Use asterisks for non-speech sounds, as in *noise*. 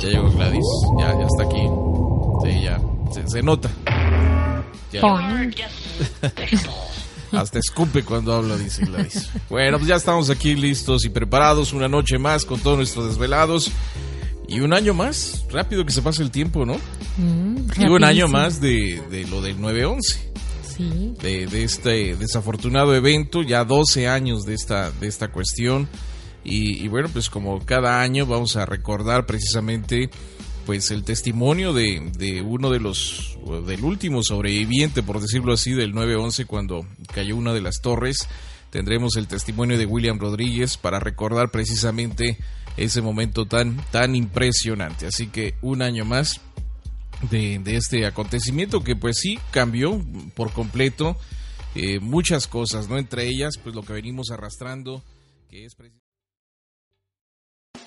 Ya llegó Gladys, ya, ya está aquí. Sí, ya, se, se nota. Ya. *laughs* Hasta escupe cuando habla, dice Gladys. Bueno, pues ya estamos aquí listos y preparados. Una noche más con todos nuestros desvelados. Y un año más. Rápido que se pasa el tiempo, ¿no? Mm, y un año más de, de lo del 9-11. Sí. De, de este desafortunado evento. Ya 12 años de esta, de esta cuestión. Y, bueno, pues como cada año vamos a recordar precisamente pues el testimonio de, de uno de los, del último sobreviviente, por decirlo así, del 9-11 cuando cayó una de las torres. Tendremos el testimonio de William Rodríguez para recordar precisamente ese momento tan, tan impresionante. Así que un año más de, de este acontecimiento que pues sí cambió por completo eh, muchas cosas, ¿no? Entre ellas, pues lo que venimos arrastrando, que es precisamente...